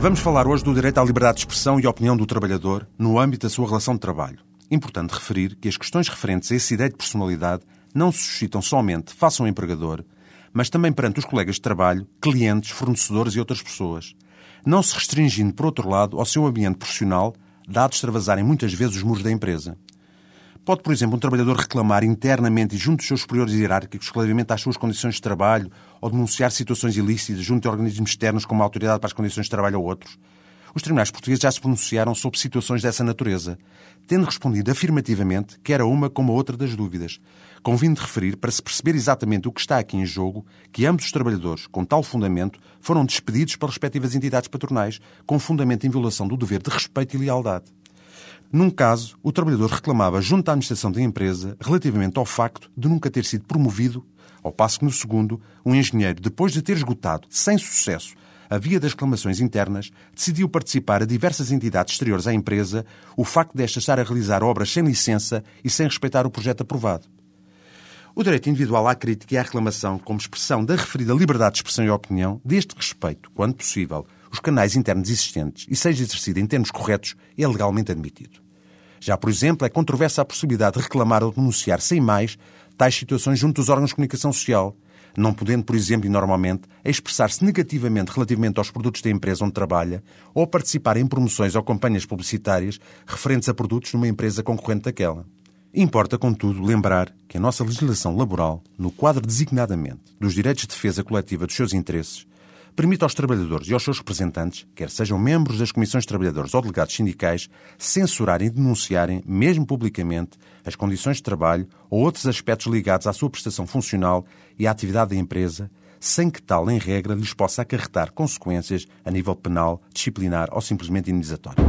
Vamos falar hoje do direito à liberdade de expressão e opinião do trabalhador no âmbito da sua relação de trabalho. Importante referir que as questões referentes a esse direito de personalidade não se suscitam somente face ao empregador, mas também perante os colegas de trabalho, clientes, fornecedores e outras pessoas, não se restringindo, por outro lado, ao seu ambiente profissional, dados extravasarem muitas vezes os muros da empresa. Pode, por exemplo, um trabalhador reclamar internamente e junto dos seus superiores hierárquicos relativamente às suas condições de trabalho ou denunciar situações ilícitas junto a organismos externos como a Autoridade para as Condições de Trabalho ou outros? Os tribunais portugueses já se pronunciaram sobre situações dessa natureza, tendo respondido afirmativamente quer a uma como a outra das dúvidas, convindo referir para se perceber exatamente o que está aqui em jogo que ambos os trabalhadores, com tal fundamento, foram despedidos pelas respectivas entidades patronais, com fundamento em violação do dever de respeito e lealdade. Num caso, o trabalhador reclamava junto à administração da empresa relativamente ao facto de nunca ter sido promovido, ao passo que no segundo, um engenheiro, depois de ter esgotado, sem sucesso, a via das reclamações internas, decidiu participar a diversas entidades exteriores à empresa o facto desta estar a realizar obras sem licença e sem respeitar o projeto aprovado. O direito individual à crítica e à reclamação, como expressão da referida liberdade de expressão e opinião, deste respeito, quando possível, os canais internos existentes e seja exercido em termos corretos, é legalmente admitido. Já, por exemplo, é controversa a possibilidade de reclamar ou denunciar sem mais tais situações junto dos órgãos de comunicação social, não podendo, por exemplo, e normalmente, expressar-se negativamente relativamente aos produtos da empresa onde trabalha ou participar em promoções ou campanhas publicitárias referentes a produtos numa empresa concorrente daquela. Importa, contudo, lembrar que a nossa legislação laboral, no quadro designadamente dos direitos de defesa coletiva dos seus interesses, permite aos trabalhadores e aos seus representantes, quer sejam membros das comissões de trabalhadores ou delegados sindicais, censurarem e denunciarem, mesmo publicamente, as condições de trabalho ou outros aspectos ligados à sua prestação funcional e à atividade da empresa, sem que tal, em regra, lhes possa acarretar consequências a nível penal, disciplinar ou simplesmente indenizatório.